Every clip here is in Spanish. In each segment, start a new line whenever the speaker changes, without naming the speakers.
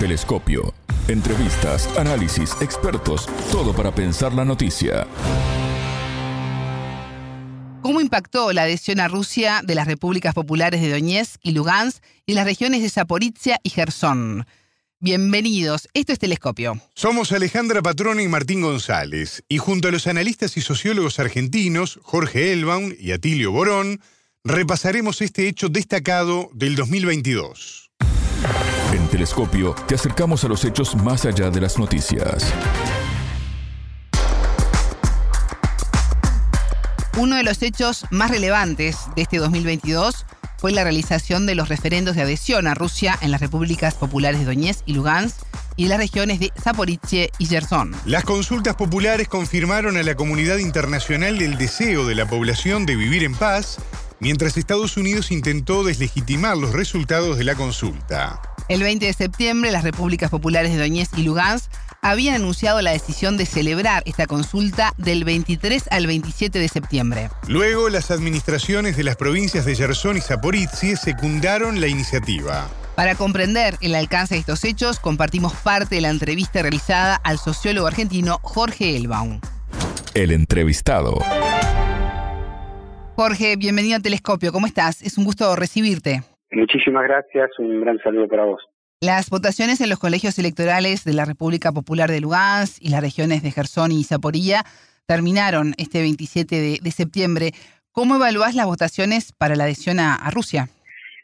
Telescopio. Entrevistas, análisis, expertos, todo para pensar la noticia.
¿Cómo impactó la adhesión a Rusia de las repúblicas populares de Donetsk y Lugansk y las regiones de Zaporizhia y Gerson? Bienvenidos, esto es Telescopio.
Somos Alejandra Patrona y Martín González, y junto a los analistas y sociólogos argentinos Jorge Elbaum y Atilio Borón, repasaremos este hecho destacado del 2022.
En Telescopio te acercamos a los hechos más allá de las noticias.
Uno de los hechos más relevantes de este 2022 fue la realización de los referendos de adhesión a Rusia en las repúblicas populares de Donetsk y Lugansk y las regiones de Zaporizhia y Gerson.
Las consultas populares confirmaron a la comunidad internacional el deseo de la población de vivir en paz mientras Estados Unidos intentó deslegitimar los resultados de la consulta.
El 20 de septiembre, las repúblicas populares de Donetsk y Lugansk habían anunciado la decisión de celebrar esta consulta del 23 al 27 de septiembre.
Luego, las administraciones de las provincias de Gerson y Zaporizhia secundaron la iniciativa.
Para comprender el alcance de estos hechos, compartimos parte de la entrevista realizada al sociólogo argentino Jorge Elbaum.
El entrevistado.
Jorge, bienvenido a Telescopio. ¿Cómo estás? Es un gusto recibirte.
Muchísimas gracias. Un gran saludo para vos.
Las votaciones en los colegios electorales de la República Popular de Lugansk y las regiones de Gerson y Zaporilla terminaron este 27 de, septiembre. ¿Cómo evaluás las votaciones para la adhesión a, a Rusia?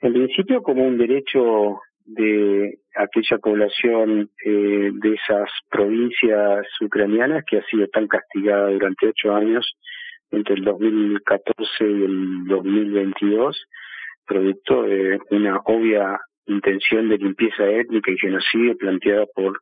En principio, como un derecho de aquella población eh, de esas provincias ucranianas que ha sido tan castigada durante ocho años entre el 2014 y el 2022, producto de una obvia intención de limpieza étnica y genocidio planteada por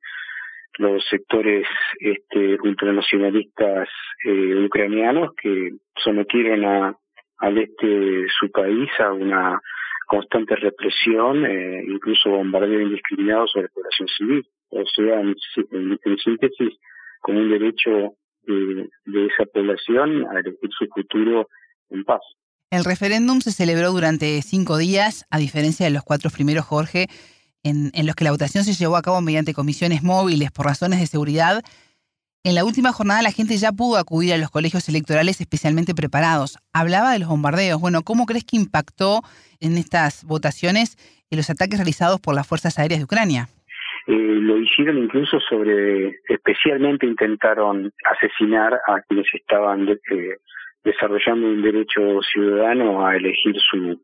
los sectores este, ultranacionalistas eh, ucranianos que sometieron a, al este su país a una constante represión, eh, incluso bombardeo indiscriminado sobre la población civil. O sea, en síntesis, como un derecho de, esa población a elegir su futuro en paz.
El referéndum se celebró durante cinco días, a diferencia de los cuatro primeros, Jorge, en, en, los que la votación se llevó a cabo mediante comisiones móviles por razones de seguridad. En la última jornada la gente ya pudo acudir a los colegios electorales especialmente preparados. Hablaba de los bombardeos. Bueno, ¿cómo crees que impactó en estas votaciones en los ataques realizados por las Fuerzas Aéreas de Ucrania?
Eh, lo hicieron incluso sobre, especialmente intentaron asesinar a quienes estaban eh, desarrollando un derecho ciudadano a elegir su,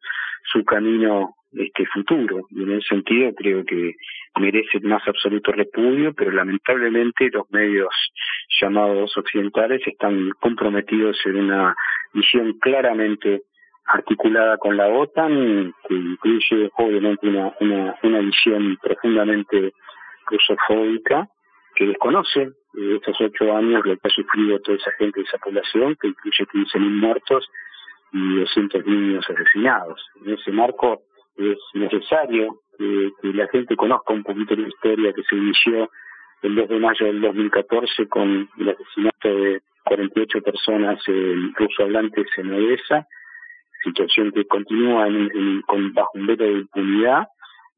su camino este futuro. Y en ese sentido creo que merece más absoluto repudio pero lamentablemente los medios llamados occidentales están comprometidos en una visión claramente articulada con la OTAN que incluye obviamente una, una, una visión profundamente rusofóbica que desconoce eh, estos ocho años lo que ha sufrido toda esa gente de esa población, que incluye 15.000 muertos y 200 niños asesinados. En ese marco es necesario que, la gente conozca un poquito la historia que se inició el 2 de mayo del 2014 con el asesinato de 48 personas ruso hablantes en Odessa, situación que continúa en, con, bajo un veto de impunidad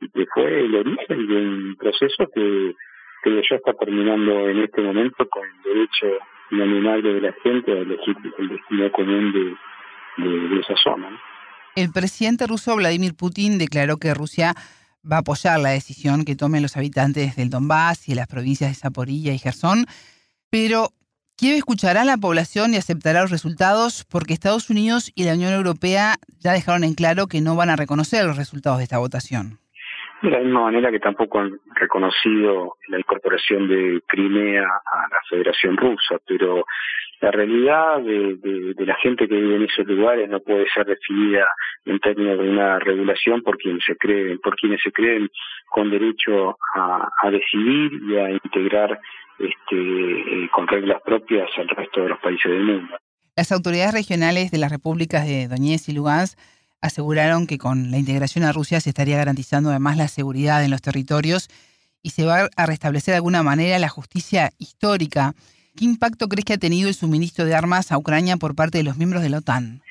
y que fue el origen de un proceso que, que ya está terminando en este momento con el derecho inalienable de la gente a elegir el destino común de, de, esa zona.
El presidente ruso Vladimir Putin declaró que Rusia va a apoyar la decisión que tomen los habitantes del Donbass y las provincias de Zaporilla y Gerson, pero Kiev escuchará a la población y aceptará los resultados porque Estados Unidos y la Unión Europea ya dejaron en claro que no van a reconocer los resultados de esta votación.
De la misma manera que tampoco han reconocido la incorporación de Crimea a la Federación Rusa, pero la realidad de, la gente que vive en esos lugares no puede ser definida en términos de una regulación por quienes se creen, por quienes se creen con derecho a, decidir y a integrar este, eh, con reglas propias al resto de los países del mundo.
Las autoridades regionales de las repúblicas de Donetsk y Lugansk aseguraron que con la integración a Rusia se estaría garantizando además la seguridad en los territorios y se va a restablecer de alguna manera la justicia histórica. ¿Qué impacto crees que ha tenido el suministro de armas a Ucrania por parte de los miembros de la OTAN?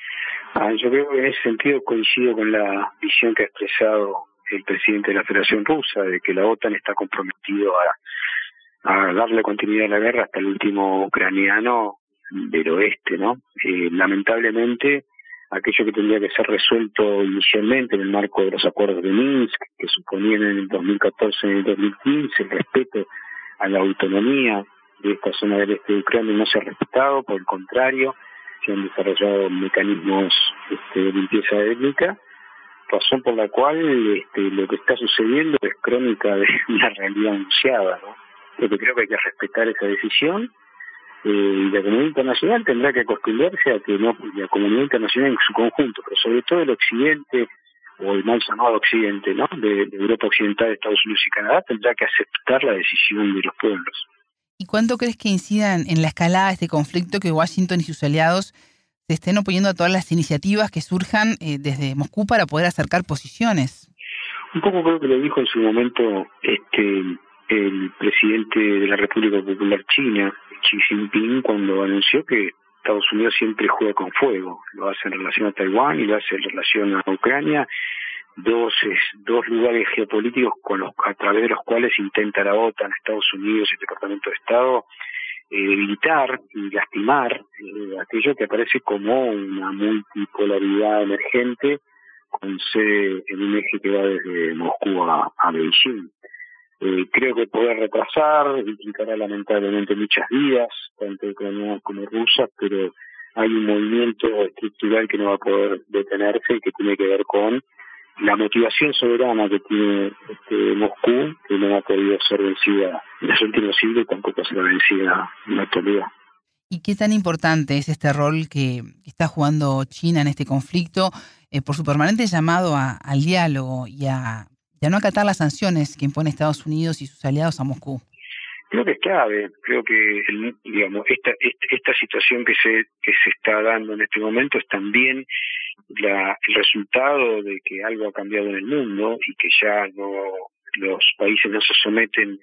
Ah, yo creo que en ese sentido coincido con la visión que ha expresado el presidente de la Federación Rusa de que la OTAN está comprometido a, darle continuidad a la guerra hasta el último ucraniano del oeste, ¿no? Eh, lamentablemente, aquello que tendría que ser resuelto inicialmente en el marco de los acuerdos de Minsk, que suponían en el 2014 y en el 2015 el respeto a la autonomía de esta zona del este de Ucrania, no se ha respetado, por el contrario, se han desarrollado mecanismos este, de limpieza étnica, razón por la cual este, lo que está sucediendo es crónica de una realidad anunciada, ¿no? Creo que hay que respetar esa decisión eh, y la comunidad internacional tendrá que acostumbrarse a que no la comunidad internacional en su conjunto, pero sobre todo el occidente o el mal llamado occidente, ¿no? De, Europa Occidental, Estados Unidos y Canadá tendrá que aceptar la decisión de los pueblos.
¿Y cuánto crees que incidan en la escalada de este conflicto que Washington y sus aliados se estén oponiendo a todas las iniciativas que surjan eh, desde Moscú para poder acercar posiciones?
Un poco creo que lo dijo en su momento este el presidente de la República Popular China, Xi Jinping cuando anunció que Estados Unidos siempre juega con fuego, lo hace en relación a Taiwán y lo hace en relación a Ucrania, dos dos lugares geopolíticos con los a través de los cuales intenta la OTAN, Estados Unidos y el Departamento de Estado eh, debilitar y lastimar eh, aquello que aparece como una multipolaridad emergente con sede en un eje que va desde Moscú a, a Beijing. Eh, creo que poder retrasar implicará lamentablemente muchas vidas, tanto ucranianas como rusas, pero hay un movimiento estructural que no va a poder detenerse y que tiene que ver con la motivación soberana que tiene este, Moscú, que no ha podido ser vencida en los últimos siglos y tampoco será vencida en la actualidad.
¿Y qué tan importante es este rol que está jugando China en este conflicto eh, por su permanente llamado al diálogo y a ya no acatar las sanciones que impone Estados Unidos y sus aliados a Moscú?
Creo que es clave, creo que digamos esta, esta, situación que se que se está dando en este momento es también la, el resultado de que algo ha cambiado en el mundo y que ya no los países no se someten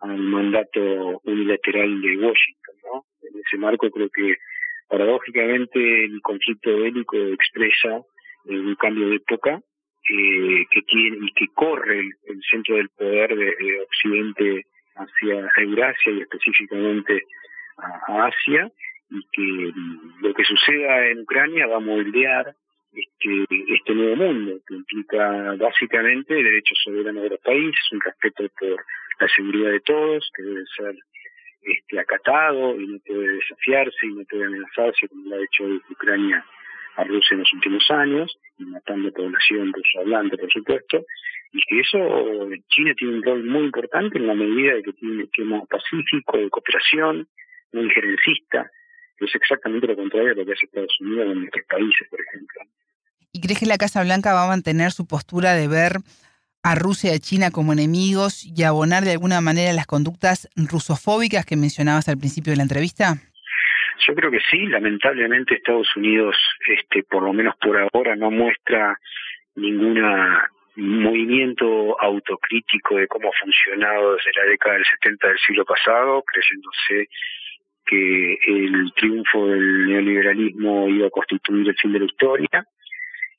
al mandato unilateral de Washington, ¿no? En ese marco creo que paradójicamente el conflicto bélico expresa un cambio de época eh, que tiene y que corre el, centro del poder de, Occidente hacia Eurasia y específicamente a, Asia y que lo que suceda en Ucrania va a moldear este, este nuevo mundo que implica básicamente el derecho soberano de los países, un respeto por la seguridad de todos que debe ser este, acatado y no puede desafiarse y no puede amenazarse como lo ha hecho Ucrania a Rusia en los últimos años, matando población ruso hablante, por supuesto, y que eso China tiene un rol muy importante en la medida de que tiene un esquema pacífico, de cooperación, muy injerencista, que es exactamente lo contrario de lo que hace Estados Unidos en nuestros países, por ejemplo.
¿Y crees que la Casa Blanca va a mantener su postura de ver a Rusia y a China como enemigos y abonar de alguna manera las conductas rusofóbicas que mencionabas al principio de la entrevista?
Yo creo que sí, lamentablemente Estados Unidos, este, por lo menos por ahora, no muestra ninguna movimiento autocrítico de cómo ha funcionado desde la década del 70 del siglo pasado, creyéndose que el triunfo del neoliberalismo iba a constituir el fin de la historia.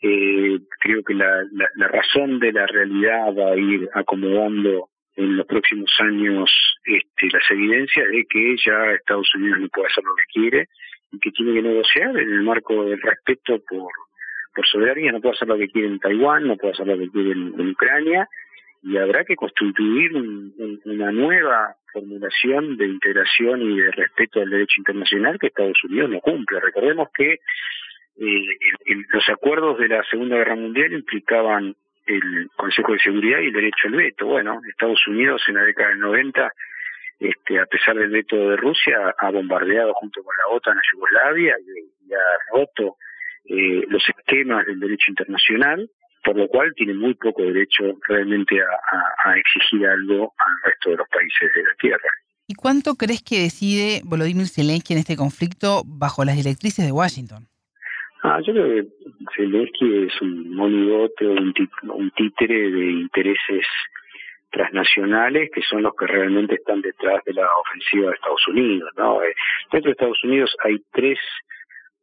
Eh, creo que la, la, la razón de la realidad va a ir acomodando en los próximos años este, las evidencias de que ya Estados Unidos no puede hacer lo que quiere y que tiene que negociar en el marco del respeto por, por soberanía, no puede hacer lo que quiere en Taiwán, no puede hacer lo que quiere en, Ucrania y habrá que constituir una nueva formulación de integración y de respeto al derecho internacional que Estados Unidos no cumple. Recordemos que eh, los acuerdos de la Segunda Guerra Mundial implicaban el Consejo de Seguridad y el derecho al veto. Bueno, Estados Unidos en la década del 90, este, a pesar del veto de Rusia, ha bombardeado junto con la OTAN a Yugoslavia y, ha roto eh, los esquemas del derecho internacional, por lo cual tiene muy poco derecho realmente a, exigir algo al resto de los países de la Tierra.
¿Y cuánto crees que decide Volodymyr Zelensky en este conflicto bajo las directrices de Washington?
Ah, yo creo que Zelensky es un monigote un, un títere de intereses transnacionales que son los que realmente están detrás de la ofensiva de Estados Unidos. ¿no? Eh, dentro de Estados Unidos hay tres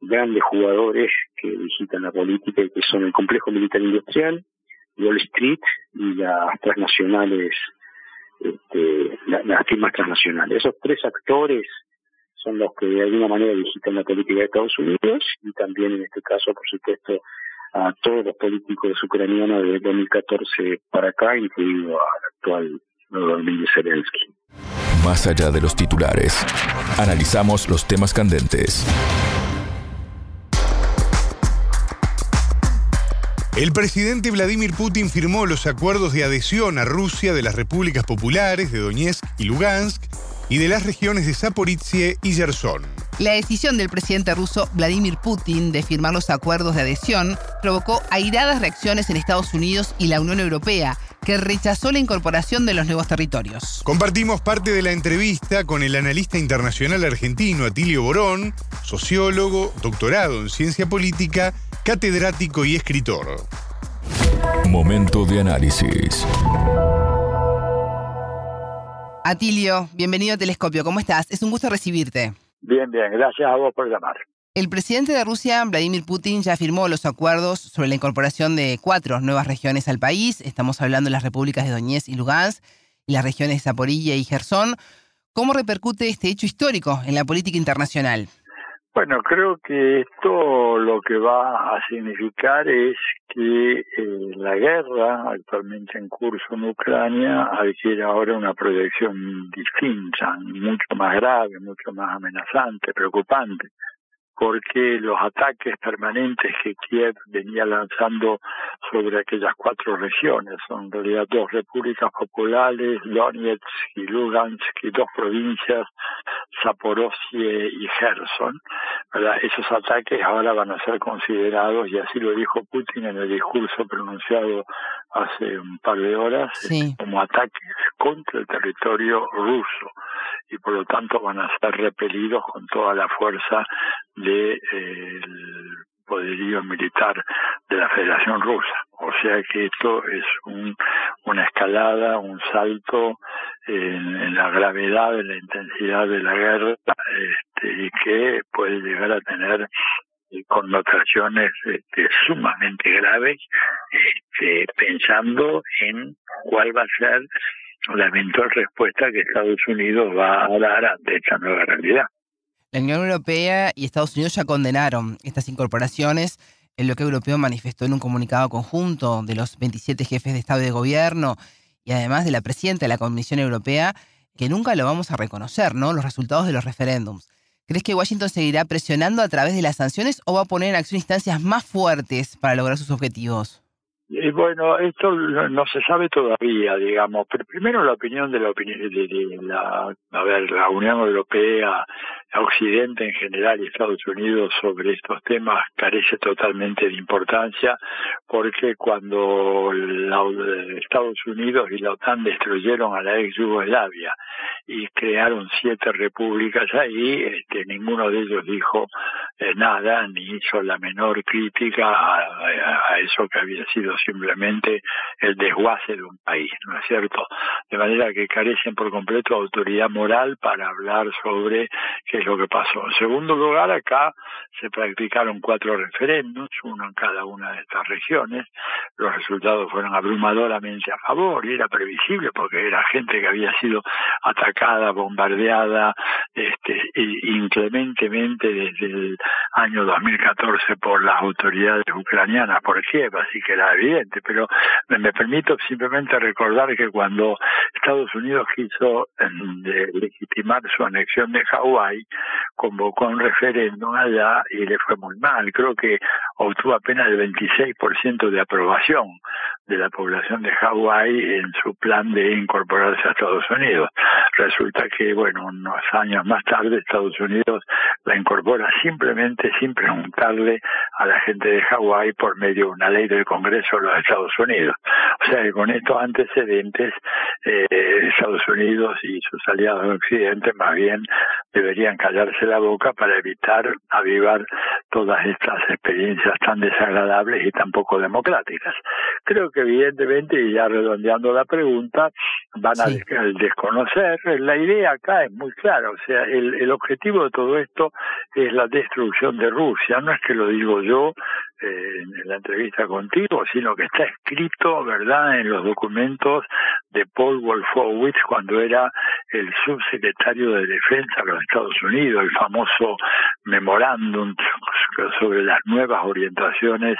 grandes jugadores que visitan la política y que son el complejo militar industrial, Wall Street y las transnacionales, este, las firmas transnacionales. Esos tres actores son los que de alguna manera digitan la política de Estados Unidos y también en este caso, por supuesto, a todos los políticos ucranianos desde 2014 para acá, incluido al actual Volodymyr Zelensky.
Más allá de los titulares, analizamos los temas candentes.
El presidente Vladimir Putin firmó los acuerdos de adhesión a Rusia de las repúblicas populares de Donetsk y Lugansk y de las regiones de Zaporizhia y Gerson.
La decisión del presidente ruso Vladimir Putin de firmar los acuerdos de adhesión provocó airadas reacciones en Estados Unidos y la Unión Europea, que rechazó la incorporación de los nuevos territorios.
Compartimos parte de la entrevista con el analista internacional argentino Atilio Borón, sociólogo, doctorado en ciencia política, catedrático y escritor.
Momento de análisis.
Atilio, bienvenido a Telescopio. ¿Cómo estás? Es un gusto recibirte.
Bien, bien. Gracias a vos por llamar.
El presidente de Rusia, Vladimir Putin, ya firmó los acuerdos sobre la incorporación de cuatro nuevas regiones al país. Estamos hablando de las repúblicas de Donetsk y Lugansk y las regiones de Zaporilla y Gerson. ¿Cómo repercute este hecho histórico en la política internacional?
Bueno, creo que esto lo que va a significar es que eh, la guerra actualmente en curso en Ucrania adquiere ahora una proyección distinta, mucho más grave, mucho más amenazante, preocupante porque los ataques permanentes que Kiev venía lanzando sobre aquellas cuatro regiones, son en realidad dos repúblicas populares, Donetsk y Lugansk, y dos provincias, Zaporozhye y Gerson. Esos ataques ahora van a ser considerados, y así lo dijo Putin en el discurso pronunciado hace un par de horas, como ataques contra el territorio ruso y por lo tanto van a ser repelidos con toda la fuerza del de, poderío militar de la Federación Rusa. O sea que esto es un, una escalada, un salto en, la gravedad, en la intensidad de la guerra este, y que puede llegar a tener connotaciones este, sumamente graves, este, pensando en cuál va a ser la eventual respuesta que Estados Unidos va a dar ante esta nueva realidad.
La Unión Europea y Estados Unidos ya condenaron estas incorporaciones. El bloque europeo manifestó en un comunicado conjunto de los 27 jefes de Estado y de Gobierno y además de la presidenta de la Comisión Europea que nunca lo vamos a reconocer, ¿no? Los resultados de los referéndums. ¿Crees que Washington seguirá presionando a través de las sanciones o va a poner en acción instancias más fuertes para lograr sus objetivos?
Y bueno, esto no se sabe todavía, digamos. Pero primero la opinión de la opinión de, la, a ver, la Unión Europea, Occidente en general y Estados Unidos sobre estos temas carece totalmente de importancia, porque cuando Estados Unidos y la OTAN destruyeron a la ex Yugoslavia y crearon siete repúblicas ahí, este, ninguno de ellos dijo eh, nada ni hizo la menor crítica a eso que había sido simplemente el desguace de un país, ¿no es cierto? De manera que carecen por completo de autoridad moral para hablar sobre qué es lo que pasó. En segundo lugar, acá se practicaron cuatro referéndums, uno en cada una de estas regiones. Los resultados fueron abrumadoramente a favor y era previsible porque era gente que había sido atacada, bombardeada, este, inclementemente desde el año 2014 por las autoridades ucranianas, por Kiev, así que era evidente, pero me, permito simplemente recordar que cuando Estados Unidos quiso em, legitimar su anexión de Hawái, convocó un referéndum allá y le fue muy mal. Creo que obtuvo apenas el 26% de aprobación de la población de Hawái en su plan de incorporarse a Estados Unidos. Resulta que, bueno, unos años más tarde Estados Unidos la incorpora simplemente sin preguntarle a la gente de Hawái por medio de una ley del Congreso de los Estados Unidos. O sea que con estos antecedentes, eh, Estados Unidos y sus aliados en Occidente más bien deberían callarse la boca para evitar avivar todas estas experiencias tan desagradables y tan poco democráticas. Creo que evidentemente, y ya redondeando la pregunta, van a desconocer. La idea acá es muy clara, o sea, el, el objetivo de todo esto es la destrucción de Rusia. No es que lo digo yo, en la entrevista contigo, sino que está escrito, ¿verdad?, en los documentos de Paul Wolfowitz cuando era el subsecretario de Defensa de los Estados Unidos, el famoso memorándum sobre las nuevas orientaciones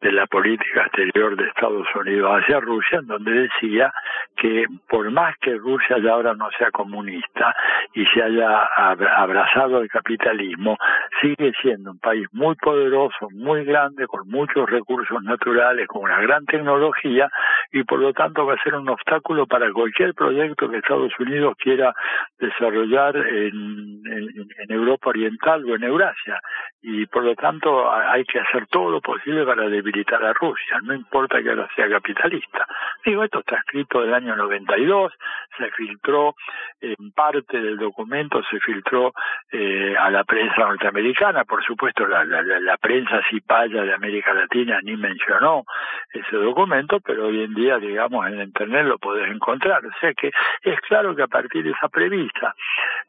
de la política exterior de Estados Unidos hacia Rusia, en donde decía que por más que Rusia ya ahora no sea comunista y se haya abrazado al capitalismo, sigue siendo un país muy poderoso, muy grande, con muchos recursos naturales, con una gran tecnología y por lo tanto va a ser un obstáculo para cualquier proyecto que Estados Unidos quiera desarrollar en, en Europa Oriental o en Eurasia. Y por lo tanto hay que hacer todo lo posible para debilitar a Rusia, no importa que ahora sea capitalista. Digo, esto está escrito del año 92, se filtró en parte del documento, se filtró eh, a la prensa norteamericana, por supuesto la, la, la prensa cipaya de América Latina ni mencionó ese documento, pero hoy en día, digamos, en Internet lo podés encontrar. O sea que es claro que a partir de esa premisa,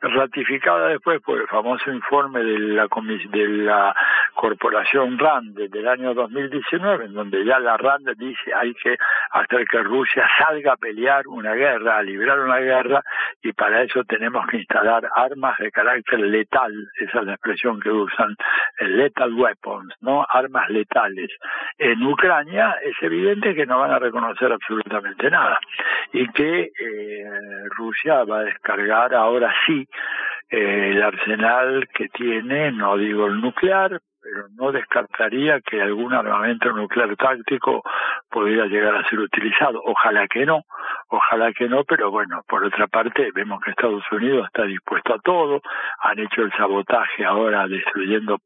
ratificada después por el famoso informe de la, de la corporación RAND del año 2019, en donde ya la RAND dice hay que hacer que Rusia salga a pelear una guerra, a librar una guerra, y para eso tenemos que instalar armas de carácter letal, esa es la expresión que usan, lethal weapons, ¿no? Armas letales. En Ucrania es evidente que no van a reconocer absolutamente nada y que eh, Rusia va a descargar ahora sí eh, el arsenal que tiene, no digo el nuclear, pero no descartaría que algún armamento nuclear táctico pudiera llegar a ser utilizado. Ojalá que no, ojalá que no, pero bueno, por otra parte vemos que Estados Unidos está dispuesto a todo, han hecho el sabotaje ahora destruyendo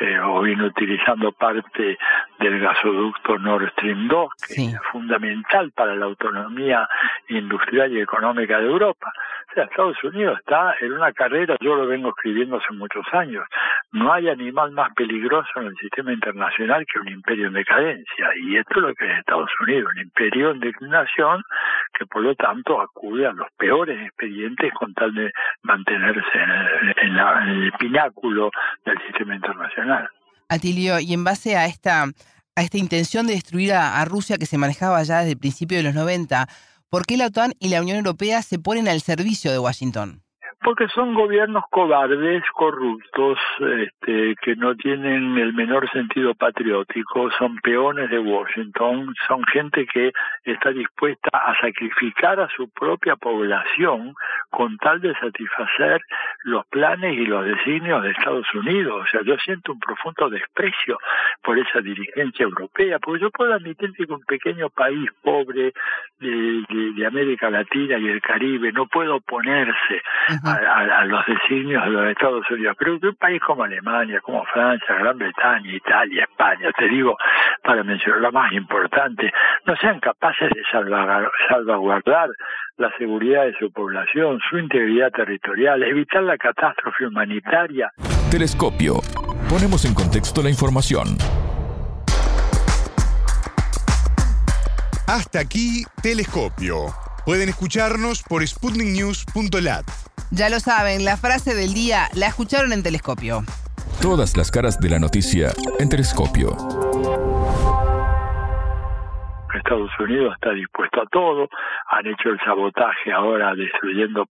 eh, o bien utilizando parte del gasoducto Nord Stream 2, que es fundamental para la autonomía industrial y económica de Europa. O sea, Estados Unidos está en una carrera, yo lo vengo escribiendo hace muchos años, no hay animal más peligroso en el sistema internacional que un imperio en decadencia, y esto es lo que es Estados Unidos, un imperio en declinación que por lo tanto acude a los peores expedientes con tal de mantenerse en el, pináculo del sistema internacional.
Atilio, y en base a esta, a esta intención de destruir a, a Rusia que se manejaba ya desde el principio de los 90, ¿por qué la OTAN y la Unión Europea se ponen al servicio de Washington?
Porque son gobiernos cobardes, corruptos, este, que no tienen el menor sentido patriótico, son peones de Washington, son gente que está dispuesta a sacrificar a su propia población con tal de satisfacer los planes y los designios de Estados Unidos. O sea, yo siento un profundo desprecio por esa dirigencia europea, porque yo puedo admitir que un pequeño país pobre de, de, América Latina y el Caribe no puede oponerse a, los designios de los Estados Unidos. Pero que un país como Alemania, como Francia, Gran Bretaña, Italia, España, te digo, para mencionar lo más importante, no sean capaces de salvaguardar la seguridad de su población, su integridad territorial, evitar la catástrofe humanitaria.
Telescopio. Ponemos en contexto la información.
Hasta aquí, Telescopio. Pueden escucharnos por sputniknews.lat.
Ya lo saben, la frase del día la escucharon en Telescopio.
Todas las caras de la noticia en Telescopio.
Estados Unidos está dispuesto a todo, han hecho el sabotaje ahora destruyendo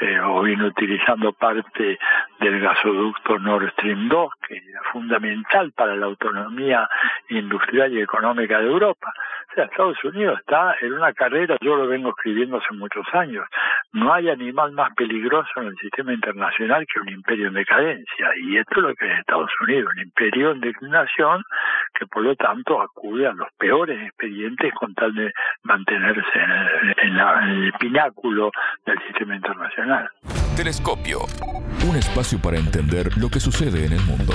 eh, o bien utilizando parte del gasoducto Nord Stream 2, que era fundamental para la autonomía industrial y económica de Europa. O sea, Estados Unidos está en una carrera, yo lo vengo escribiendo hace muchos años, no hay animal más peligroso en el sistema internacional que un imperio en decadencia, y esto es lo que es Estados Unidos, un imperio en declinación que por lo tanto acude a los peores expedientes con tal de mantenerse en el pináculo del sistema internacional.
Telescopio. Un espacio para entender lo que sucede en el mundo.